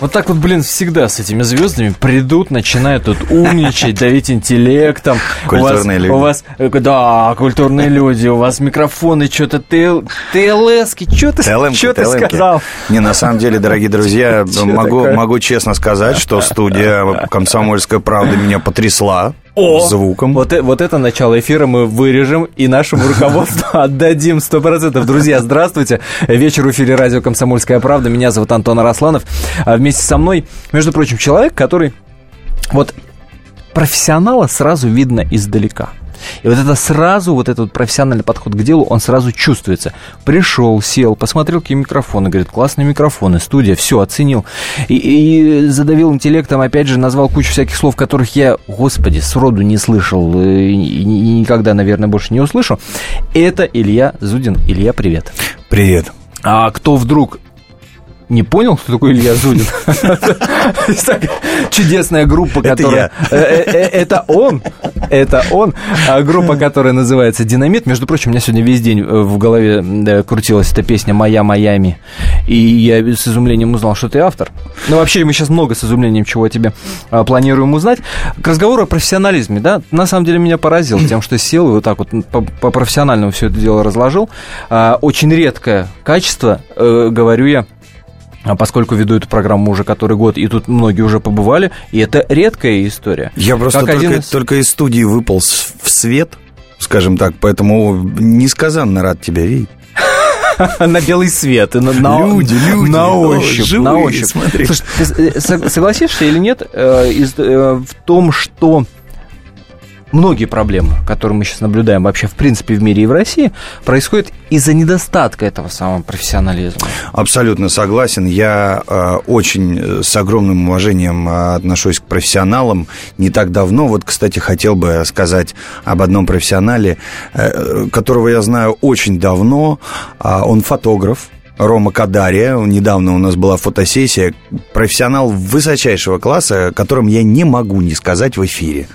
Вот так вот, блин, всегда с этими звездами придут, начинают тут умничать, давить интеллектом. Культурные у вас, люди. У вас, э, да, культурные люди, у вас микрофоны, что-то ТЛСки, что ты, ТЛМ-ки, чё ты сказал? Не, на самом деле, дорогие друзья, могу, могу честно сказать, что студия «Комсомольская правда» меня потрясла звуком. Вот, э- вот это начало эфира мы вырежем и нашему руководству отдадим 100%. Друзья, здравствуйте. Вечер в эфире радио «Комсомольская правда». Меня зовут Антон Арасланов. А вместе со мной, между прочим, человек, который... Вот профессионала сразу видно издалека. И вот это сразу, вот этот профессиональный подход к делу, он сразу чувствуется. Пришел, сел, посмотрел, какие микрофоны, говорит, классные микрофоны, студия, все, оценил. И, и задавил интеллектом, опять же, назвал кучу всяких слов, которых я, господи, сроду не слышал э, и, и никогда, наверное, больше не услышу. Это Илья Зудин. Илья, привет. Привет. А кто вдруг не понял, кто такой Илья Зудин? Чудесная группа, которая... Э, э, Это он, это он. А Группа, которая называется «Динамит». Между прочим, у меня сегодня весь день э, в голове э, крутилась эта песня «Моя Майами». И я с изумлением узнал, что ты автор. Ну, вообще, мы сейчас много с изумлением чего тебе а, планируем узнать. К разговору о профессионализме, да, на самом деле меня поразил тем, что сел и вот так вот по- по-профессиональному все это дело разложил. А, Очень редкое качество, э, говорю я, поскольку веду эту программу уже который год, и тут многие уже побывали, и это редкая история. Я просто Как только, один из- только из студии выполз в свет, скажем так, поэтому несказанно рад тебя видеть. на белый свет, и на, на- Люди, люди, на ощупь, живые, на ощупь. смотри. Слушай, ты э, сог- согласишься или нет э, из- э, в том, что многие проблемы, которые мы сейчас наблюдаем вообще в принципе в мире и в России, происходят из-за недостатка этого самого профессионализма. Абсолютно согласен. Я э, очень э, с огромным уважением э, отношусь к профессионалам. Не так давно, вот, кстати, хотел бы сказать об одном профессионале, э, которого я знаю очень давно. А, он фотограф. Рома Кадария. Недавно у нас была фотосессия. Профессионал высочайшего класса, о котором я не могу не сказать в эфире.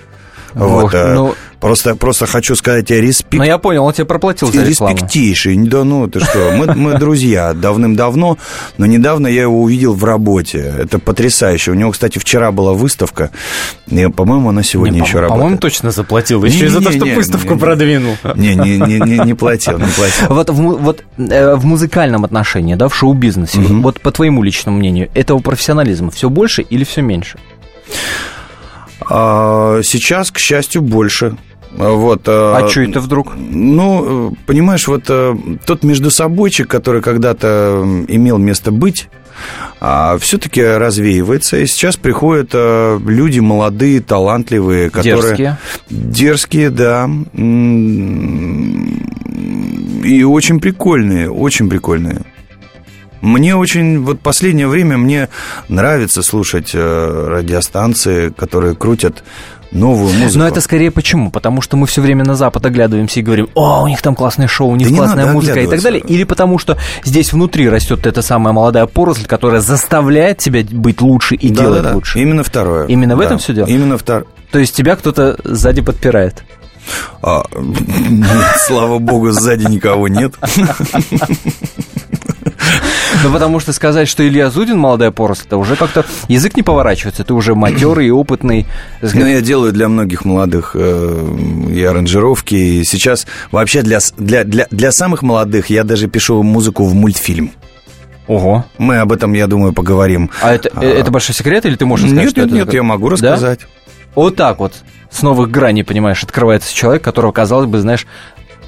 Вот, Ох, э, ну- просто, просто хочу сказать тебе респект. Но я понял, он тебе проплатил за рекламу. Респектейший. Да ну, ты что, мы, мы друзья давным-давно, но недавно я его увидел в работе. Это потрясающе. У него, кстати, вчера была выставка, и, по-моему, она сегодня Не, еще по- работает. По-моему, точно заплатил. Еще и за то, что Не-не-не, выставку не-не. продвинул. Не, не, не, не, не платил, не платил. Вот, в, вот э, в музыкальном отношении, да, в шоу-бизнесе, Мгм. вот по твоему личному мнению, этого профессионализма все больше или все меньше? А, сейчас, к счастью, больше. Вот, А что это вдруг? Ну, э, понимаешь, вот э, тот междусобойчик, который когда-то имел место быть, все-таки развеивается. И сейчас приходят э, люди молодые, талантливые, которые... Дерзкие. Дерзкие, да. И очень прикольные, очень прикольные. Мне очень, вот последнее время мне нравится слушать э, радиостанции, которые крутят новую музыку. Но это скорее почему? Потому что мы все время на Запад оглядываемся и говорим, о, у них там классное шоу, у них Да классная музыка и так далее. Или потому что здесь внутри растет эта самая молодая поросль, которая заставляет тебя быть лучше и Да, делать да, да. лучше. Именно второе. Именно в Да. этом всё дело? Именно второе. То есть тебя кто-то сзади подпирает. А, нет, слава богу, сзади никого нет. Ну, потому что сказать, что Илья Зудин молодая поросль, это уже как-то язык не поворачивается. Ты уже матерый и опытный. сказать. я делаю для многих молодых э, и аранжировки. И сейчас вообще для, для, для, для самых молодых я даже пишу музыку в мультфильм. Ого. Мы об этом, я думаю, поговорим. А это, э, это большой секрет, или ты можешь сказать, Нет, что нет, это нет, я могу Да? рассказать. Вот так вот, с новых граней, понимаешь, открывается человек, которого, казалось бы, знаешь,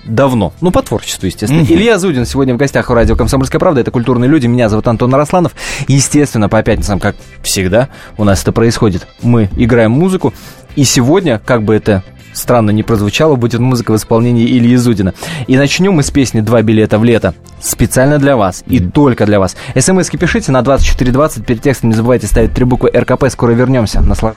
давно. Ну, по творчеству, естественно. Мгм. Илья Зудин сегодня в гостях у радио «Комсомольская правда». Это «Культурные люди». Меня зовут Антон Арасланов. Естественно, по пятницам, как всегда, у нас это происходит. Мы играем музыку. И сегодня, как бы это странно не прозвучало, будет музыка в исполнении Ильи Зудина. И начнем мы с песни «Два билета в лето». Специально для вас и только для вас. СМСки пишите на 2420. Перед текстом не забывайте ставить три буквы РКП. Скоро вернемся. Наслаж...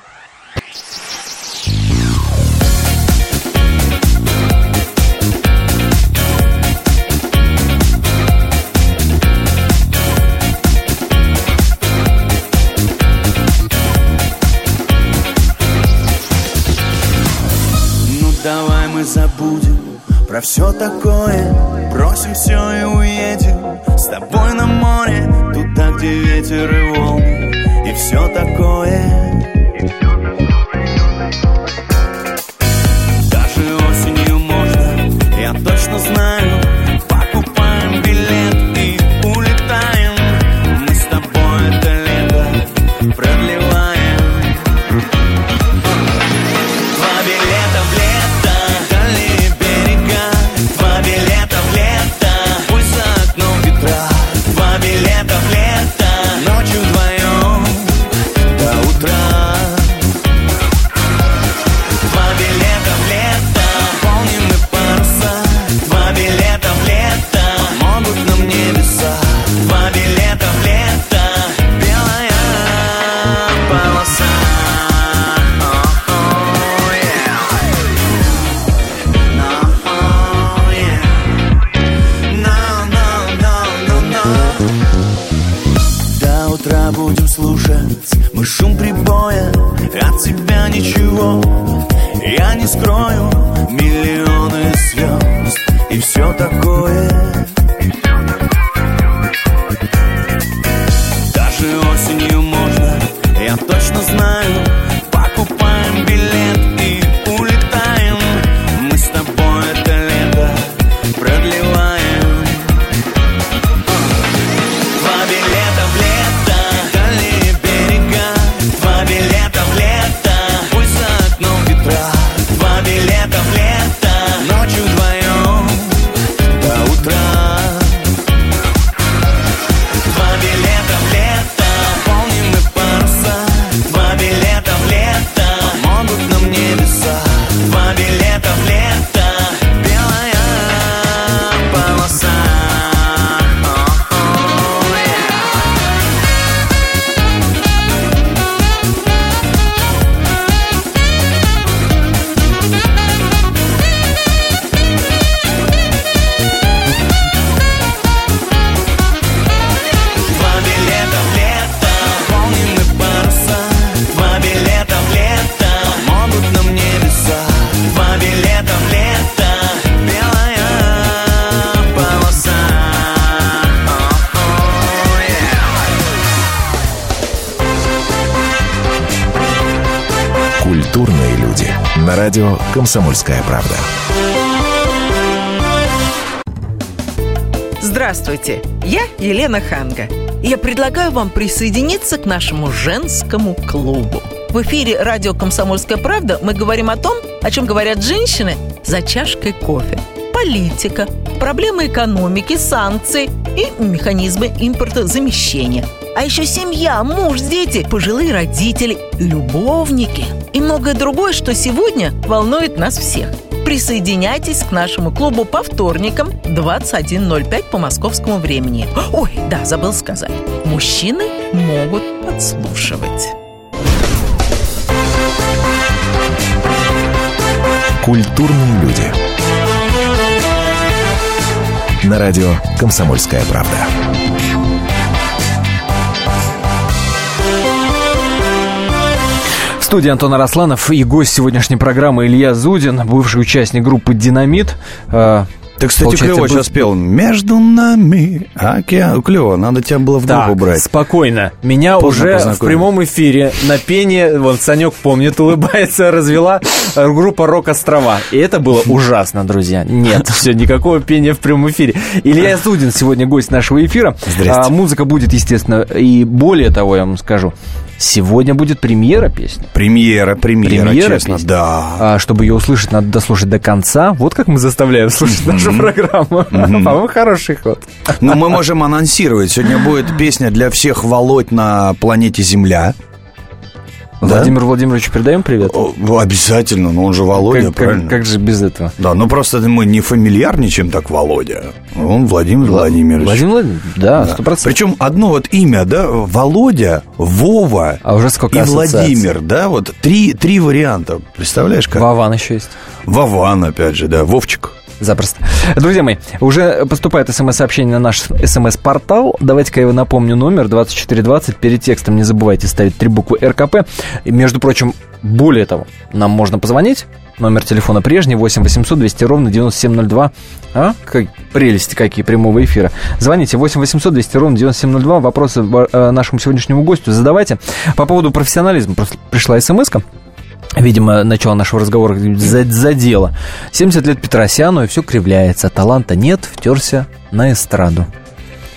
про все такое. Бросим все и уедем С тобой на море Туда, где ветер и волны И все такое «Комсомольская правда». Здравствуйте, я Елена Ханга. Я предлагаю вам присоединиться к нашему женскому клубу. В эфире радио «Комсомольская правда» мы говорим о том, о чем говорят женщины за чашкой кофе. Политика, проблемы экономики, санкции и механизмы импортозамещения. А еще семья, муж, дети, пожилые родители, любовники и многое другое, что сегодня волнует нас всех. Присоединяйтесь к нашему клубу по вторникам 21.05 по московскому времени. Ой, да, забыл сказать. Мужчины могут подслушивать. Культурные люди. На радио «Комсомольская правда». Студии Антон Арасланов и гость сегодняшней программы Илья Зудин, бывший участник группы «Динамит». Э, Ты, кстати, Получается, клево был- сейчас пел. Между нами океан. Клево, надо тебя было в группу Так, брать. спокойно. Меня Поздно уже в прямом эфире на пение, вот Санек помнит, улыбается, развела э, группа «Рок Острова». И это было ужасно, друзья. Нет, все, никакого пения в прямом эфире. Илья Зудин сегодня гость нашего эфира. Здрасте. А, музыка будет, естественно, и более того, я вам скажу, сегодня будет премьера песни. Премьера, премьера, Премьера честно, песни? да. А, чтобы ее услышать, надо дослушать до конца. Вот как мы заставляем слушать нашу программу. По-моему, хороший ход. Но мы можем анонсировать. Сегодня будет песня для всех Володь на планете Земля. Да? Владимиру Владимировичу передаем привет. Ну, Обязательно, но он же Володя, Как- как- правильно? как же без этого? Да, ну просто мы не фамильярничаем так Володя. Он Владимир Владимирович. Владимир Владимирович, да, сто процентов. Причем одно вот имя, да, Володя, Вова А уже сколько и ассоциаций. Владимир, да, вот три, три варианта. Представляешь, как? Вован еще есть. Вован, опять же, да, Вовчик. Запросто. Друзья мои, уже поступает смс-сообщение на наш смс-портал. Давайте-ка я его напомню. Номер 2420. Перед текстом не забывайте ставить три буквы РКП. И, между прочим, более того, нам можно позвонить. Номер телефона прежний, 8 800 200 ровно 9702. А? Как, прелести какие прямого эфира. Звоните 8 800 200 ровно 9702. Вопросы э, нашему сегодняшнему гостю задавайте. По поводу профессионализма пришла смс -ка. Видимо, начало нашего разговора задело. 70 лет Петросяну, и все кривляется. Таланта нет, втерся на эстраду.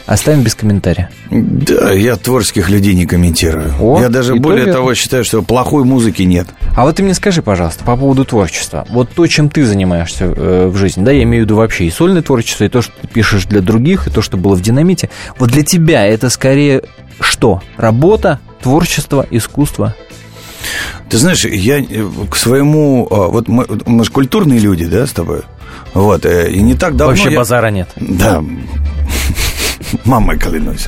Оставим без комментария. Да, я творческих людей не комментирую. О, я даже более то того считаю, что плохой музыки нет. А вот ты мне скажи, пожалуйста, по поводу творчества. Вот то, чем ты занимаешься э, в жизни, да, я имею в виду вообще и сольное творчество, и то, что ты пишешь для других, и то, что было в «Динамите». Вот для тебя это скорее что? Работа, творчество, искусство? Ты знаешь, я э, к своему... а, Вот мы, мы же культурные люди, да, с тобой? Вот, э, и не так давно... вообще я- базара нет. Да. Мамой клянусь.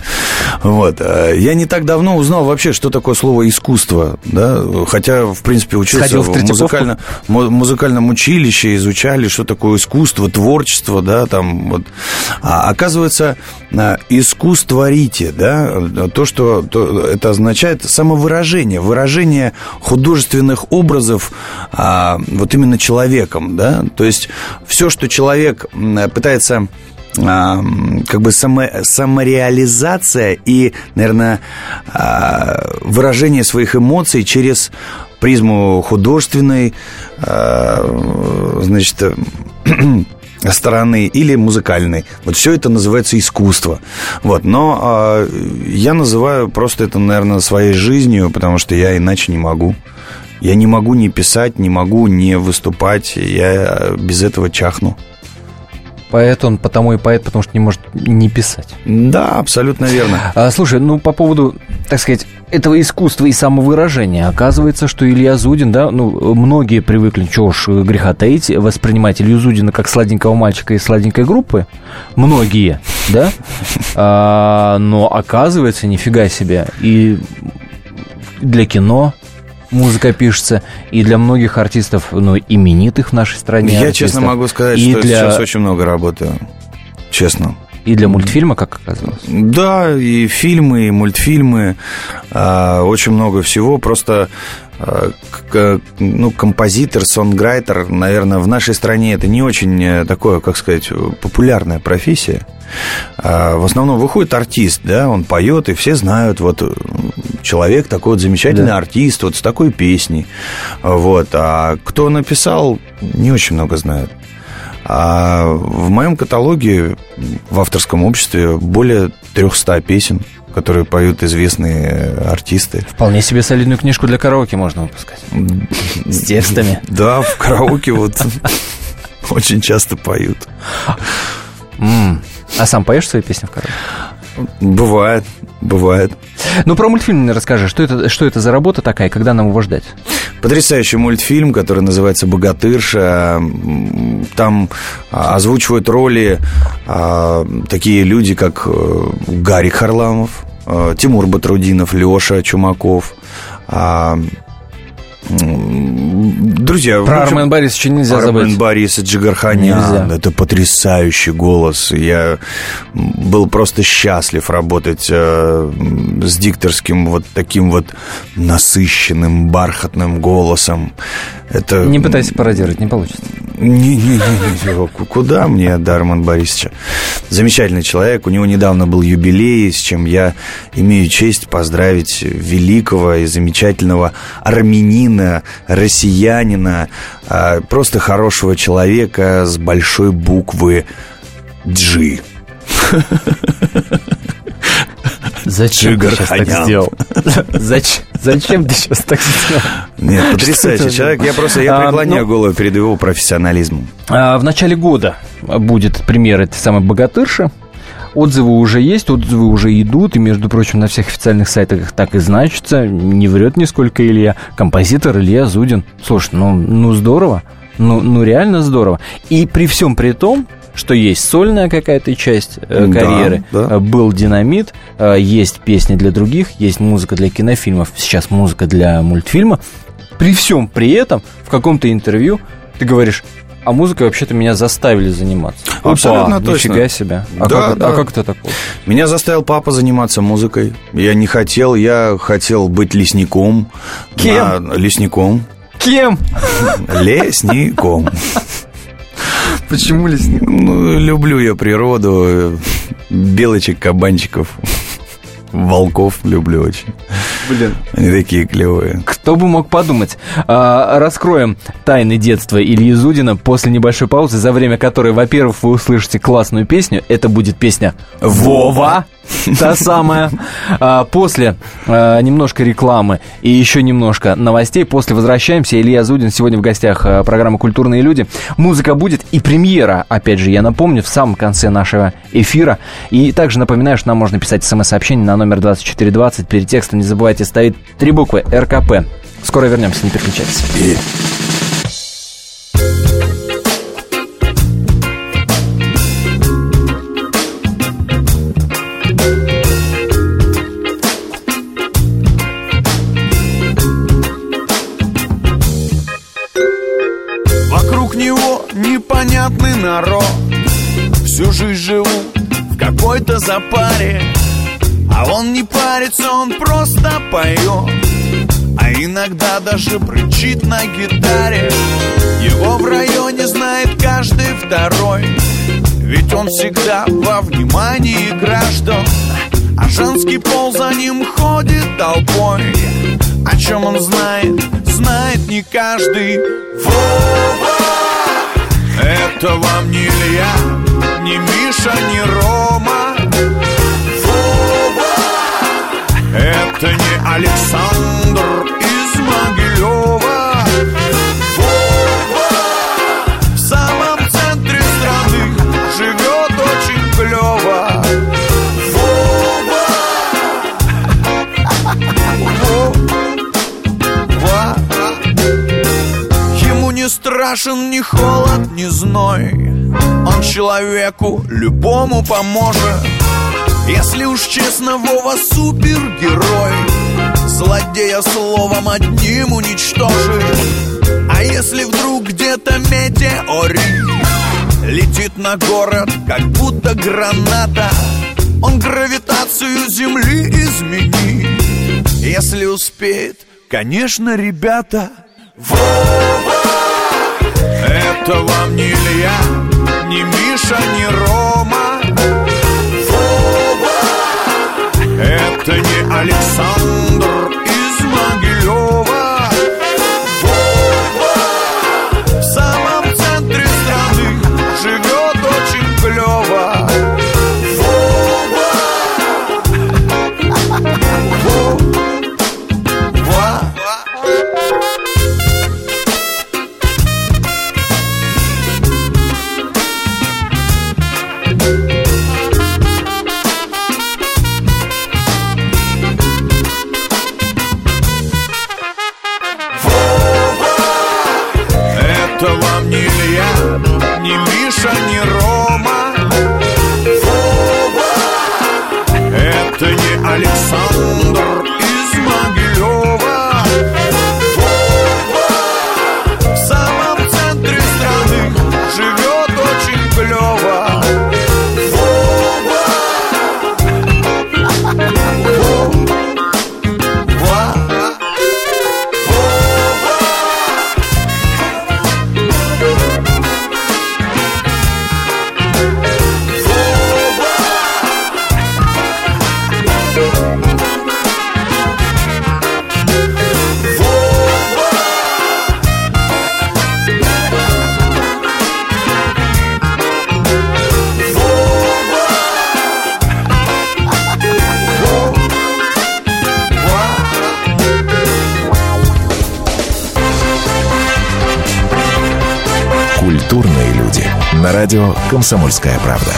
Вот. э, Я не так давно узнал вообще, что такое слово искусство, да, хотя, в принципе, учился в в музыкально, му- музыкальном училище, изучали, что такое искусство, творчество, да, там вот. А оказывается, а, искусстворите, да, то, что то- это означает самовыражение, выражение художественных образов а, вот именно человеком, да, то есть все, что человек пытается а, как бы само, самореализация и, наверное, а, выражение своих эмоций через призму художественной, а, значит, стороны или музыкальной. Вот все это называется искусство. Вот. Но а, я называю просто это, наверное, своей жизнью, потому что я иначе не могу. Я не могу не писать, не могу не выступать. Я без этого чахну. Поэт он потому и поэт, потому что не может не писать. Да, абсолютно верно. А, слушай, ну по поводу, так сказать, этого искусства и самовыражения, оказывается, что Илья Зудин, да, ну, многие привыкли, чего уж греха таить, воспринимать Илью Зудина как сладенького мальчика из сладенькой группы. Многие, да? А, но оказывается, нифига себе. И для кино музыка пишется, и для многих артистов, ну, именитых в нашей стране. Я артистов, честно могу сказать, и что для, сейчас очень много работаю. Честно. И для мультфильма, как оказалось. Да, и фильмы, и мультфильмы, а, очень много всего. Просто а, ну, композитор, сонграйтер, наверное, в нашей стране это не очень э, такое, как сказать, популярная профессия. А, В основном выходит артист, да, он поет, и все знают, вот человек такой вот замечательный Да. артист, вот с такой песней. Вот. А кто написал, не очень много знают. А в моем каталоге в авторском обществе более 300 песен, которые поют известные артисты. Вполне себе солидную книжку для караоке можно выпускать. С текстами. Да, в караоке вот очень часто поют. А сам поешь свои песни в караоке? Бывает, бывает. Ну, про мультфильм расскажи. Что это, что это за работа такая, когда нам его ждать? Потрясающий мультфильм, который называется «Богатырша». Там а, озвучивают роли а, такие люди, как э, Гарик Харламов, э, Тимур Батрудинов, Леша Чумаков. Друзья, Про общем, Армен Борисовича нельзя Армен забыть. Борис Джигарханян. Нельзя. Это потрясающий голос. Я был просто счастлив работать э, с дикторским вот таким вот насыщенным, бархатным голосом. Это... Не пытайся пародировать, не получится. Не-не-не, куда мне до Армана Борисовича? Замечательный человек, у него недавно был юбилей, с чем я имею честь поздравить великого и замечательного армянина, россиянина, а, просто хорошего человека с большой буквы G. Зачем ты сейчас так сделал? Зачем, ты сейчас так сделал? Нет, потрясающий человек. Я просто я А, преклоняю ну- голову перед его профессионализмом. А, В начале года будет премьера этой самой «Богатырши». Отзывы уже есть, отзывы уже идут, и, между прочим, на всех официальных сайтах так и значится. Не врет нисколько Илья. Композитор Илья Зудин. Слушай, ну, ну здорово. Ну, ну реально здорово. И при всем при том, что есть сольная какая-то часть э, Да, карьеры, да. э, был динамит, э, есть песни для других, есть музыка для кинофильмов, сейчас музыка для мультфильма. При всем при этом в каком-то интервью ты говоришь, а музыкой вообще-то меня заставили заниматься. Абсолютно Опа, точно. Нифига себе. А, Да, как, да. а как это так? получилось? Меня заставил папа заниматься музыкой. Я не хотел, я хотел быть лесником. Кем? На- лесником. Кем? Лесником. Почему лесник? Ну, люблю я природу, белочек, кабанчиков, волков люблю очень. Блин. Они такие клевые. Кто бы мог подумать? А, раскроем тайны детства Ильи Зудина после небольшой паузы, за время которой, во-первых, вы услышите классную песню. Это будет песня «Вова». Та самая. А, после а, немножко рекламы и еще немножко новостей. После возвращаемся. Илья Зудин сегодня в гостях программы «Культурные люди». Музыка будет и премьера, опять же, я напомню, в самом конце нашего эфира. И также напоминаю, что нам можно писать смс-сообщение на номер 2420. Перед текстом не забывайте ставить три буквы РКП. Скоро вернемся, не переключайтесь. Вокруг него непонятный народ Всю жизнь живу в какой-то запаре А он не парится, он просто поет. А иногда даже брычит на гитаре. Его в районе знает каждый второй. Ведь он всегда во внимании граждан. А женский пол за ним ходит толпой. О чем он знает, знает не каждый. Вова! Это вам не Илья, не Миша, не Рома! Это не Александр из Могилева Вова! В самом центре страны живет очень клево Вова! Вова! Ему не страшен ни холод, ни зной Он человеку любому поможет Если уж честно, Вова супергерой. Злодея словом одним уничтожит А если вдруг где-то метеорит Летит на город, как будто граната Он гравитацию Земли изменит. Если успеет, конечно, ребята Вова! Это вам не Илья, не Миша, не Рома Это не Александр из Могилева радио «Комсомольская правда».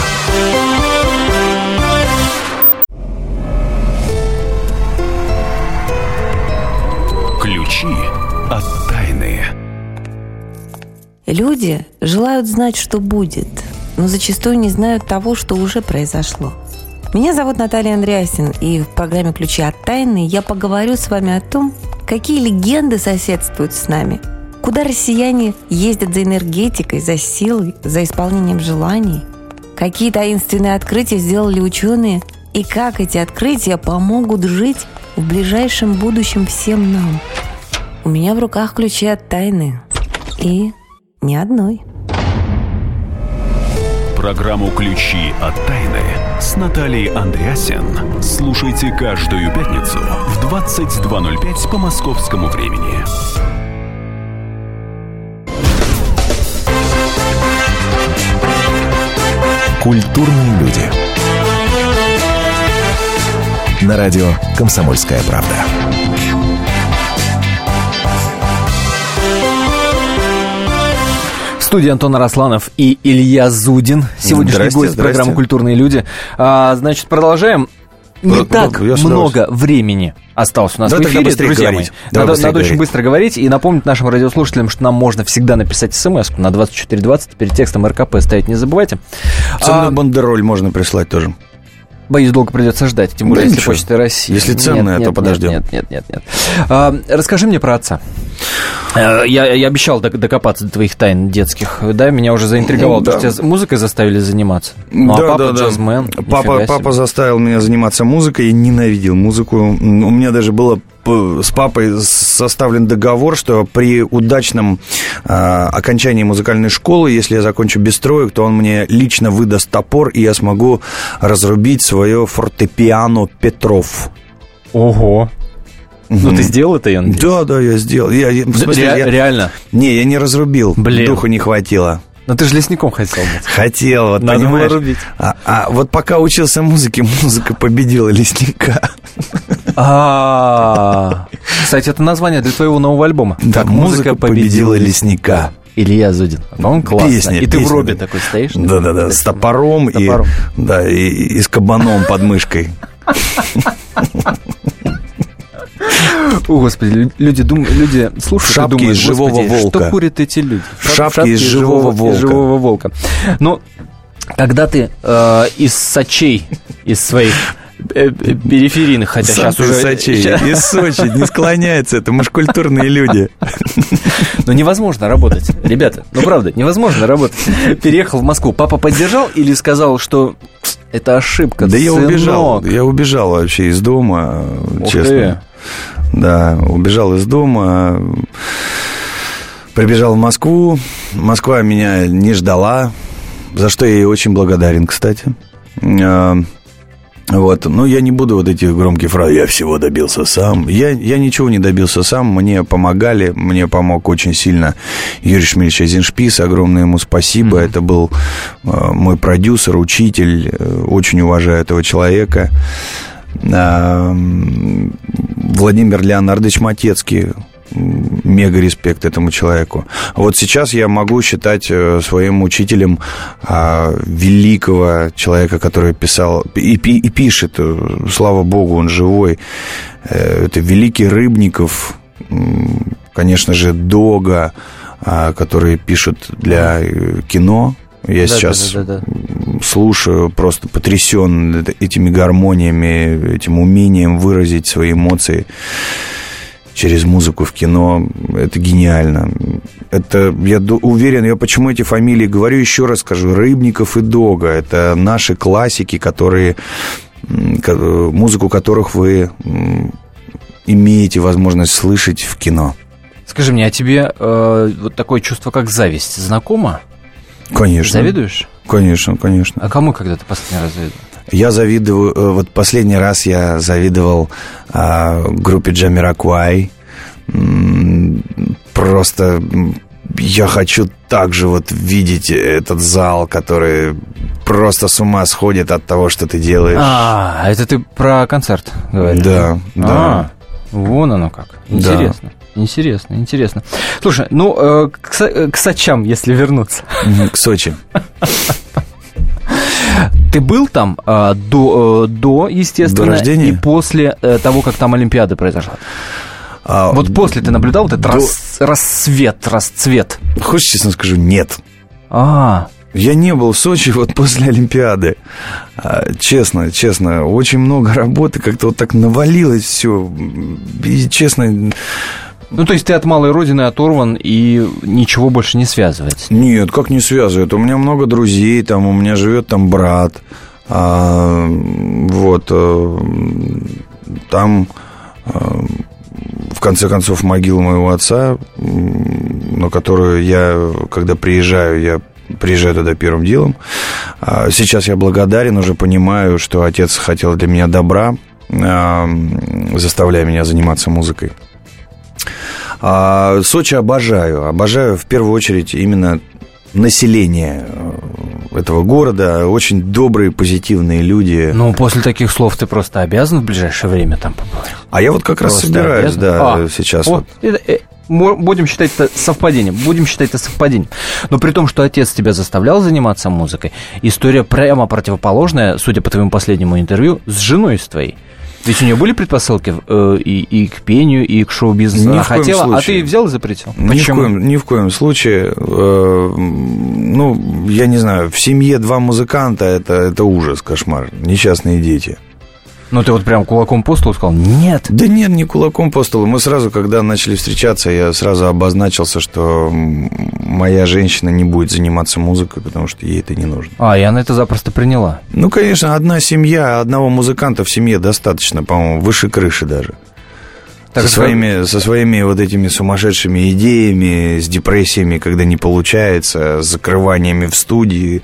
Ключи от тайны. Люди желают знать, что будет, но зачастую не знают того, что уже произошло. Меня зовут Наталья Андреасин, и в программе «Ключи от тайны» я поговорю с вами о том, какие легенды соседствуют с нами, куда россияне ездят за энергетикой, за силой, за исполнением желаний? Какие таинственные открытия сделали ученые? И как эти открытия помогут жить в ближайшем будущем всем нам? У меня в руках ключи от тайны. И ни одной. Программу «Ключи от тайны» с Натальей Андреасен. Слушайте каждую пятницу в 22.05 по московскому времени. Культурные люди. На радио «Комсомольская правда». В студии Антон Арасланов и Илья Зудин. Сегодняшний Здрасте, гость здрасте. программы «Культурные люди». А, значит, продолжаем. Не так много времени осталось у нас Давай в эфире, друзья говорить. мои. Давай Надо, надо очень быстро говорить и напомнить нашим радиослушателям, что нам можно всегда написать смс на 2420, перед текстом РКП ставить не забывайте. Ценную А, бандероль можно прислать тоже. Боюсь, долго придется ждать, тем более, Да если ничего. Почта России. Если Нет, ценное, нет, то подождем. Нет, нет, нет, нет. А, расскажи мне про отца. Э, Я, я обещал док- докопаться до твоих тайн детских, да? Меня уже заинтриговало, Ну, потому да. что тебя музыкой заставили заниматься. Ну, а папа джазмен. Папа, нифига папа себе. заставил меня заниматься музыкой, я ненавидел музыку. У меня даже было с папой составлен договор, что при удачном а, окончании музыкальной школы, если я закончу без троек, то он мне лично выдаст топор, и я смогу разрубить свое фортепиано Петров. Ого. Ну, ты сделал это, я надеюсь? Да, да, я сделал. Я, я- смысле, ре- я- Реально? Не, я не разрубил. Блин. Духу не хватило. Ну, ты же лесником хотел быть. Хотел, вот Надо было понимаешь. рубить. А, а вот пока учился музыке, музыка победила лесника. А, Кстати, это название для твоего нового альбома. Так, музыка победила лесника. Илья Зудин. По-моему, классно. Песня, И ты в песня, робе да. такой стоишь? Да-да-да, с топором, Топором. и да и, и с кабаном под мышкой. О, господи, лю- люди думают, люди слушают Шапки и думают, из живого господи, волка. что курят эти люди? В шапке из живого волка. живого волка. Ну, когда ты э, из сочей, из своих э, э, периферийных, хотя Сам сейчас уже... из Сочи, из Сочи, не склоняется это, мы ж культурные люди. Ну, невозможно работать. Ребята, ну, правда, невозможно работать. Переехал в Москву. Папа поддержал или сказал, что это ошибка, Да я сынок? убежал, я убежал вообще из дома, Ух честно. ты. Да, убежал из дома, прибежал в Москву. Москва меня не ждала, за что я ей очень благодарен, кстати. А, Вот, ну, я не буду вот эти громкие фразы «я всего добился сам». Я, я ничего не добился сам, мне помогали, мне помог очень сильно Юрий Шмельевич Азиншпис, огромное ему спасибо. Это был э, мой продюсер, учитель, э, очень уважаю этого человека. М, Владимир Леонардович Матецкий, мега респект этому человеку. Вот сейчас я могу считать э, своим учителем а, великого человека, который писал и, и пишет, э, слава богу, он живой. Э, Это великий Рыбников, конечно же, Дога, а, которые пишут для кино. Я Да, сейчас да, да, да. Слушаю, просто потрясен эт- этими гармониями, этим умением выразить свои эмоции через музыку в кино. Это гениально. Это, я уверен, я почему эти фамилии говорю, еще раз скажу, Рыбников и Дога. Это наши классики, которые, музыку которых вы имеете возможность слышать в кино. Скажи мне, а тебе э, вот такое чувство, как зависть, знакомо? Конечно. Завидуешь? Конечно, конечно. А кому когда ты последний раз завидовал? Я завидую, э, вот последний раз я завидовал а, группе Джамиракуай. Просто я хочу также вот видеть этот зал, который просто с ума сходит от того, что ты делаешь. А, это ты про концерт говоришь? Да, да. А, вон оно как. Да. Интересно. Интересно, интересно. Слушай, ну, э, к, Со- э, к Сочам, если вернуться. К Сочи. Ты был там э, до, э, до, естественно, До рождения? и после э, того, как там Олимпиада произошла? А, Вот после ты наблюдал вот этот до- рас- рассвет, расцвет? Хочешь, честно скажу, нет. А, Я не был в Сочи вот после Олимпиады. А, Честно, честно, очень много работы, как-то вот так навалилось все. И честно, Ну, то есть ты от малой родины оторван и ничего больше не связывает. Нет, как не связывает. У меня много друзей, там у меня живет там брат. А, вот. э, Там, э, в конце концов, могила моего отца, на которую я, когда приезжаю, я приезжаю туда первым делом. А Сейчас я благодарен, уже понимаю, что отец хотел для меня добра, а, заставляя меня заниматься музыкой. А Сочи обожаю. Обожаю в первую очередь именно население э, этого города. Очень добрые, позитивные люди. Ну, после таких слов ты просто обязан в ближайшее время там побывать. А я вот как раз Просто собираюсь, обязан. да, А, сейчас. о, вот. э, будем считать это совпадением. Будем считать это совпадением. Но при том, что отец тебя заставлял заниматься музыкой, история прямо противоположная, судя по твоему последнему интервью, с женой с твоей. Ведь у нее были предпосылки э, и, и к пению, и к шоу-бизнесу. Она хотела, а случае. ты взял и запретил. Ни в, коем, ни в коем случае. э, ну, я не знаю, в семье два музыканта это, это ужас, кошмар. Несчастные дети. Ну, ты вот прям кулаком по столу сказал, нет. Да нет, не кулаком по столу. Мы сразу, когда начали встречаться, я сразу обозначился, что моя женщина не будет заниматься музыкой, потому что ей это не нужно. А, и она это запросто приняла. Ну, конечно, одна семья, одного музыканта в семье достаточно, по-моему, выше крыши даже. Так со, своими, со своими вот этими сумасшедшими идеями, с депрессиями, когда не получается, с закрываниями в студии,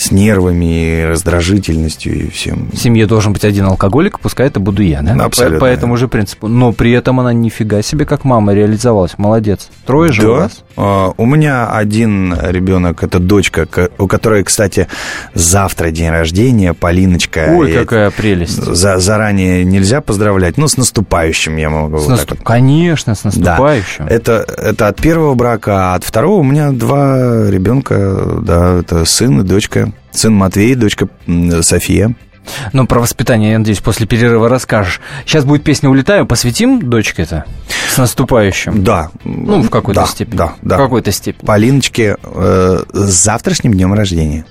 с нервами, раздражительностью и всем. В семье должен быть один алкоголик, пускай это буду я, да? Абсолютно. По, по этому же принципу. Но при этом она нифига себе как мама реализовалась. Молодец. Трое же у Да. вас. А, У меня один ребенок, это дочка, у которой, кстати, завтра день рождения, Полиночка. Ой, Я- какая прелесть. За- заранее нельзя поздравлять, но с наступающим я могу. С вот наступ- вот. Конечно, с Да. наступающим. Это, это от первого брака, а от второго у меня два ребенка, да, это сын и дочка. Сын Матвей, дочка София. Ну, про воспитание, я надеюсь, после перерыва расскажешь. Сейчас будет песня «Улетаю». Посвятим дочке-то? С наступающим. Да. Ну, в какой-то да, степени. Да, да. В какой-то степени. Полиночке э, с завтрашним днем рождения.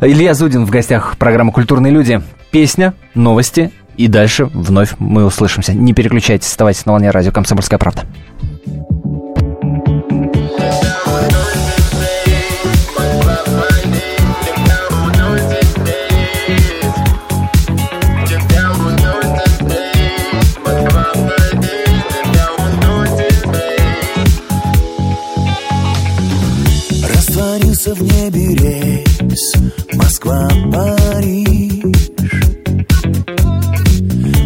Илья Зудин в гостях программы «Культурные люди». Песня, новости, и дальше вновь мы услышимся. Не переключайтесь, оставайтесь на волне радио «Комсомольская правда». В небе рейс Москва-Париж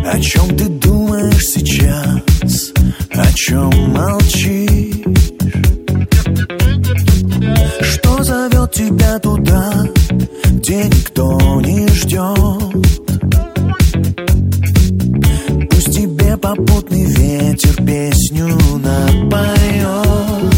О чем ты думаешь сейчас? О чем молчишь? Что зовет тебя туда, где никто не ждет? Пусть тебе попутный ветер песню напоет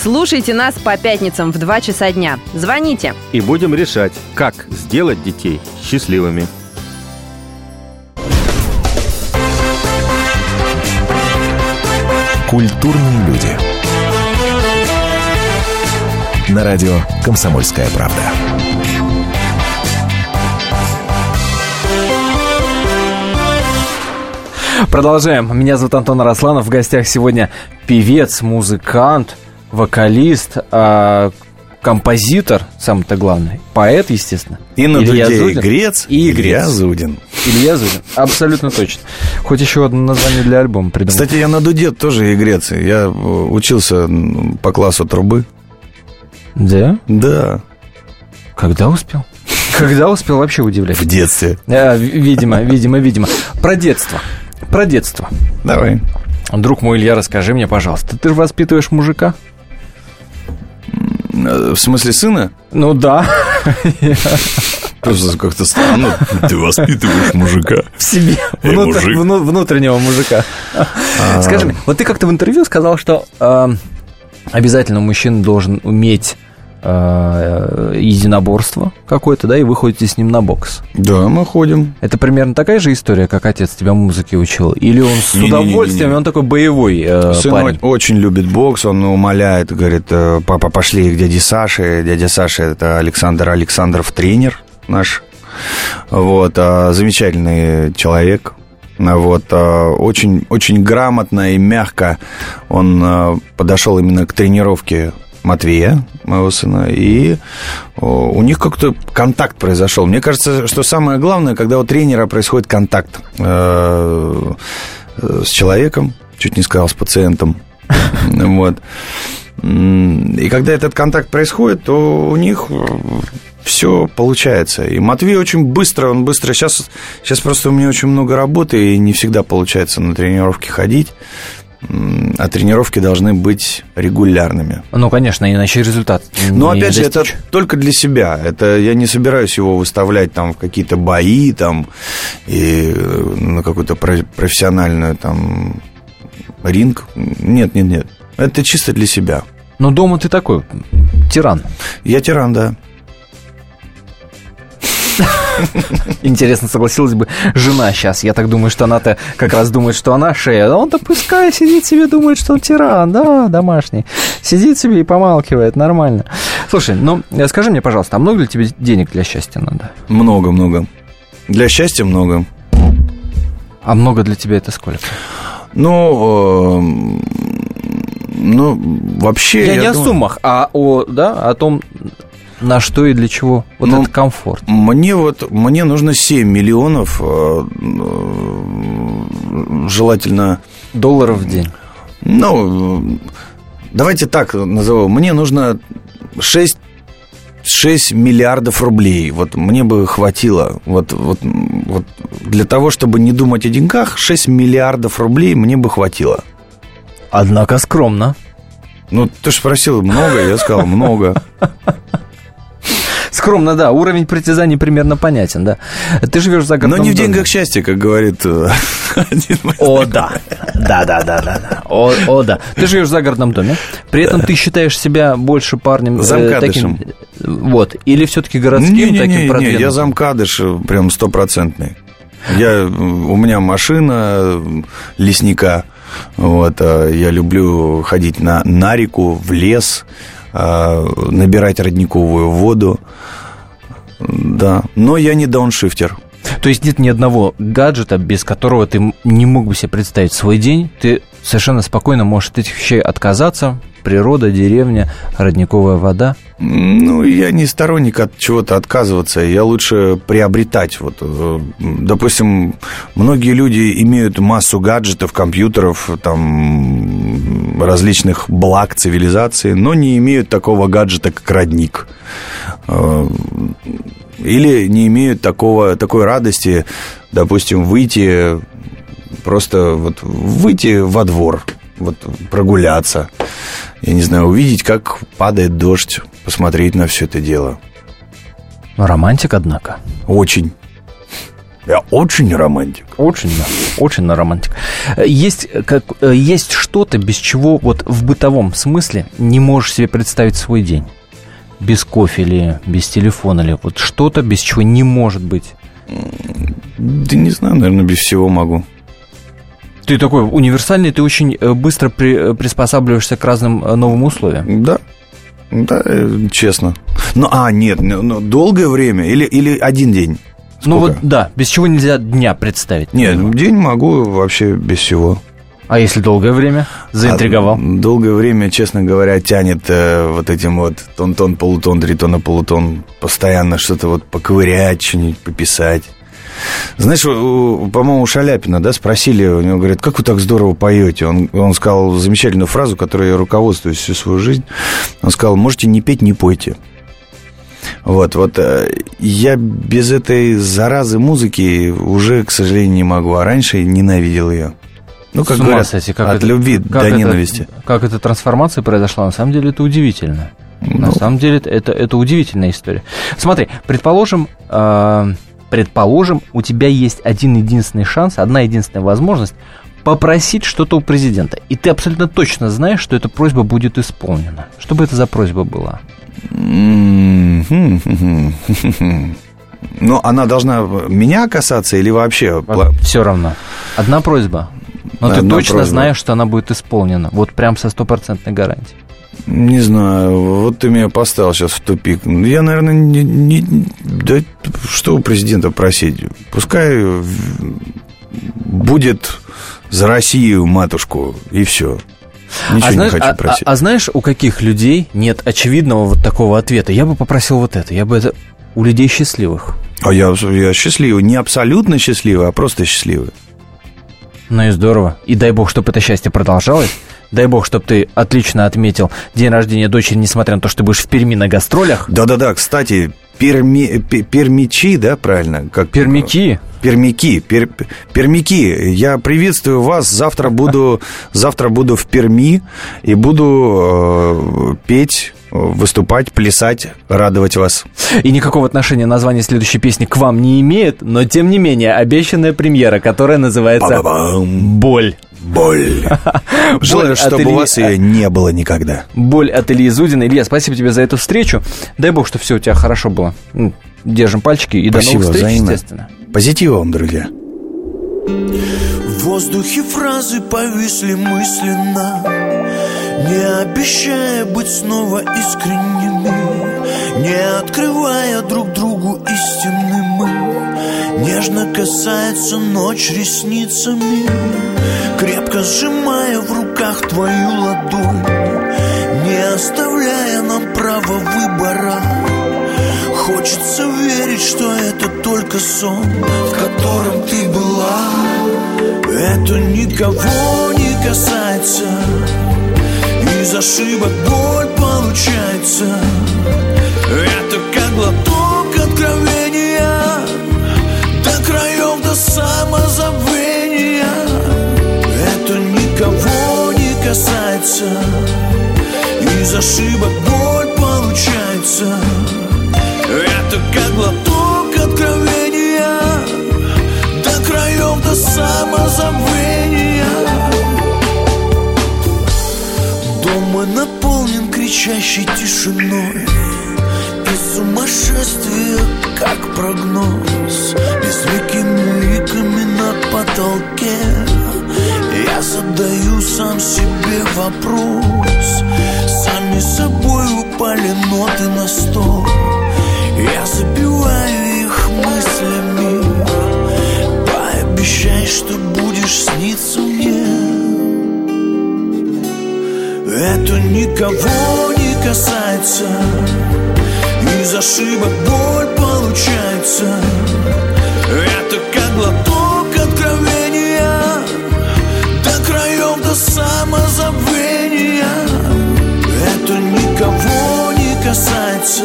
Слушайте нас по пятницам в 2 часа дня. Звоните. И будем решать, как сделать детей счастливыми. Культурные люди. На радио «Комсомольская правда». Продолжаем. Меня зовут Антон Арасланов. В гостях сегодня певец, музыкант, вокалист, а, композитор, самое-то главное, поэт, естественно. И на Илья дуде Зудин. Грец, И Илья Грец. Зудин. Илья Зудин. Абсолютно точно. Хоть еще одно название для альбома придумал. Кстати, я на дуде тоже игрец. Я э, учился по классу трубы. Да? Да, Когда успел? Когда успел вообще удивлять? в детстве. А, ви- видимо, видимо, видимо. Про детство. Про детство. Давай. Друг мой Илья, расскажи мне, пожалуйста, ты же воспитываешь мужика? Э, В смысле сына? Ну да, Просто как-то странно. Ты воспитываешь мужика. в себе. Эй, Внутр- мужик. вну- внутреннего мужика. Скажи мне, вот ты как-то в интервью сказал, что э, обязательно мужчина должен уметь э, единоборство какое-то, да, и вы ходите с ним на бокс. Да, мы ходим. Это примерно такая же история, как отец тебя музыке учил? Или он с удовольствием, он такой боевой э, Сын парень? очень любит бокс, он умоляет, говорит, э, папа, пошли к дяде Саше. Дядя Саша – это Александр Александров, тренер наш. Вот, а, замечательный человек. А, Вот, очень, очень грамотно и мягко он подошел именно к тренировке Матвея, моего сына, и у них как-то контакт произошел. Мне кажется, что самое главное, когда у тренера происходит контакт э, э, с человеком, чуть не сказал, с пациентом. Вот. И когда этот контакт происходит, то у них все получается. И Матвей очень быстро, он быстро... Сейчас, сейчас просто у меня очень много работы, и не всегда получается на тренировки ходить. А тренировки должны быть регулярными. Ну, конечно, иначе результат Но опять же, это достичь. только для себя. Это я не собираюсь его выставлять там в какие-то бои там и э, на какую-то про- профессиональную там ринг. Нет, нет, нет. Это чисто для себя. Ну, дома ты такой, тиран. Я тиран, да. Интересно, согласилась бы жена сейчас. Я так думаю, что она-то как раз думает, что она шея. А он-то пускай сидит себе, думает, что он тиран, да, домашний. Сидит себе и помалкивает, нормально. Слушай, ну, э, скажи мне, пожалуйста, а много ли тебе денег для счастья надо? Много, много. Для счастья много. А много для тебя это сколько? Ну, эм, ну, вообще... Я, не о думаю- суммах, а о, да, о том, на что и для чего. Вот Ну, этот комфорт. Мне вот, мне нужно 7 миллионов, э, э, желательно Долларов в день. Ну, давайте так назову. Мне нужно 6, 6 миллиардов рублей. Вот мне бы хватило. Вот, вот, вот для того, чтобы не думать о деньгах, 6 миллиардов рублей мне бы хватило. Однако скромно. Ну, ты же спросил, много? Я сказал, много. Скромно, да. Уровень притязаний примерно понятен, да. Ты живешь за Но не в деньгах счастье, как говорит э, один мой О, да. Да, да, да, да. О, о, да. Ты живешь в загородном доме. При этом ты считаешь себя больше парнем. э, Замкадышем. таким, Вот. Или все-таки городским таким не, продвинутым? я замкадыш э, прям стопроцентный. Я, у меня машина лесника, вот, а я люблю ходить на, на реку, в лес, набирать родниковую воду, да, но я не дауншифтер. То есть нет ни одного гаджета, без которого ты не мог бы себе представить свой день. Ты совершенно спокойно можешь от этих вещей отказаться. Природа, деревня, родниковая вода. Ну, я не сторонник от чего-то отказываться, я лучше приобретать. Вот, э, допустим, многие люди имеют массу гаджетов, компьютеров, там, различных благ цивилизации, но не имеют такого гаджета, как родник. Э, Или не имеют такого, такой радости, допустим, выйти просто вот выйти во двор, вот прогуляться, я не знаю, увидеть, как падает дождь, посмотреть на все это дело. Романтик, однако. Очень. Я очень романтик. Очень. Очень на романтик. Есть, как, есть что-то, без чего вот в бытовом смысле не можешь себе представить свой день. Без кофе или без телефона или вот что-то, без чего не может быть. Да не знаю, наверное, без всего могу. Ты такой универсальный, ты очень э, быстро при- э, приспосабливаешься к разным э, новым условиям. Да. Да, честно. Ну, а, нет, ну, ну, долгое время или, или один день? Ну Сколько? вот, да, без чего нельзя дня представить. Нет, день могу вообще без всего. А если долгое время? Заинтриговал. А, долгое время, честно говоря, тянет э, вот этим вот тон-тон, полутон, тритон, полутон. Постоянно что-то вот поковырять, что-нибудь пописать. Знаешь, по-моему, Шаляпина, да, спросили, у него говорят, как вы так здорово поете? Он, он сказал замечательную фразу, которой я руководствуюсь всю свою жизнь. Он сказал, можете не петь, не пойте. Вот, вот э, я без этой заразы музыки уже, к сожалению, не могу, а раньше ненавидел ее. Ну, как С ума говорят, сойти, как от это- любви как до это- ненависти. Как эта трансформация произошла, на самом деле это удивительно. На Ну. самом деле это, это, это удивительная история. Смотри, предположим, э, предположим, у тебя есть один единственный шанс, одна единственная возможность попросить что-то у президента. И ты абсолютно точно знаешь, что эта просьба будет исполнена. Что бы это за просьба была? Но она должна меня касаться или вообще? Все равно. Одна просьба. Но ты Одна точно просьба. знаешь, что она будет исполнена. Вот прям со стопроцентной гарантией. Не знаю, вот ты меня поставил сейчас в тупик. Я, наверное, не, не- да что у президента просить? Пускай будет за Россию матушку, и все. Ничего а, знаешь, не хочу а- просить. а- а знаешь, у каких людей нет очевидного вот такого ответа? Я бы попросил вот это. Я бы это у людей счастливых. А я, я счастливый. Не абсолютно счастливый, а просто счастливый. Ну и здорово. И дай бог, чтобы это счастье продолжалось. Дай бог, чтобы ты отлично отметил день рождения дочери, несмотря на то, что ты будешь в Перми на гастролях. Да-да-да, кстати, перми, пе- пермичи, да, правильно? Как, Пермяки. Пермяки, пер- пермяки, я приветствую вас. Завтра буду, завтра буду в Перми и буду э, петь, выступать, плясать, радовать вас. И никакого отношения название следующей песни к вам не имеет, но тем не менее обещанная премьера, которая называется Ба-ба-бам. «Боль». Боль. Желаю, от чтобы Ильи- у вас ее не было никогда. Боль от Ильи Зудина. Илья, спасибо тебе за эту встречу. Дай бог, что все у тебя хорошо было. Ну, Держим пальчики и Спасибо, до новых встреч, взаимно. естественно. Позитива вам, друзья. В воздухе фразы повисли мысленно Не обещая быть снова искренними Не открывая друг другу истины мы Нежно касается ночь ресницами Крепко сжимая в руках твою ладонь Не оставляя нам права выбора Хочется верить, что это только сон, в котором ты была. Это никого не касается. Из ошибок боль получается. Это как глоток откровения до краев, до самозабвения. Касается. Из ошибок боль получается. Это как глоток откровения. До краев, до самозабвения. Дом наполнен кричащей тишиной. И сумасшествие, как прогноз. Безликими ликами на потолке Я задаю сам себе вопрос. Сами собой упали ноты на стол я забиваю их мыслями. Пообещай, что будешь сниться мне. Это никого не касается. Из ошибок боль получается. Это как глоток касается.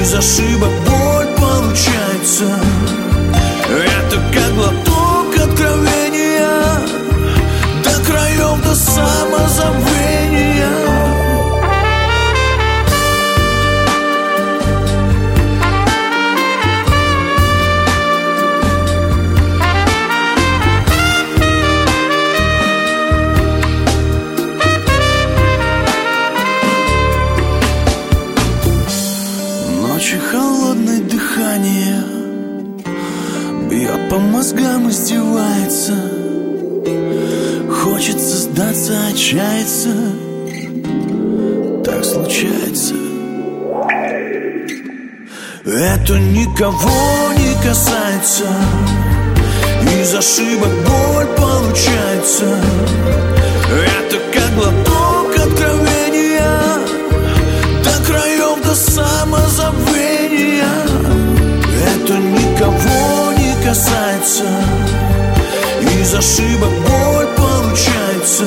Из ошибок боль получается. Это никого не касается. Из ошибок боль получается. Это как глоток откровения. До краев, до самозабвения. Это никого не касается. Из ошибок боль получается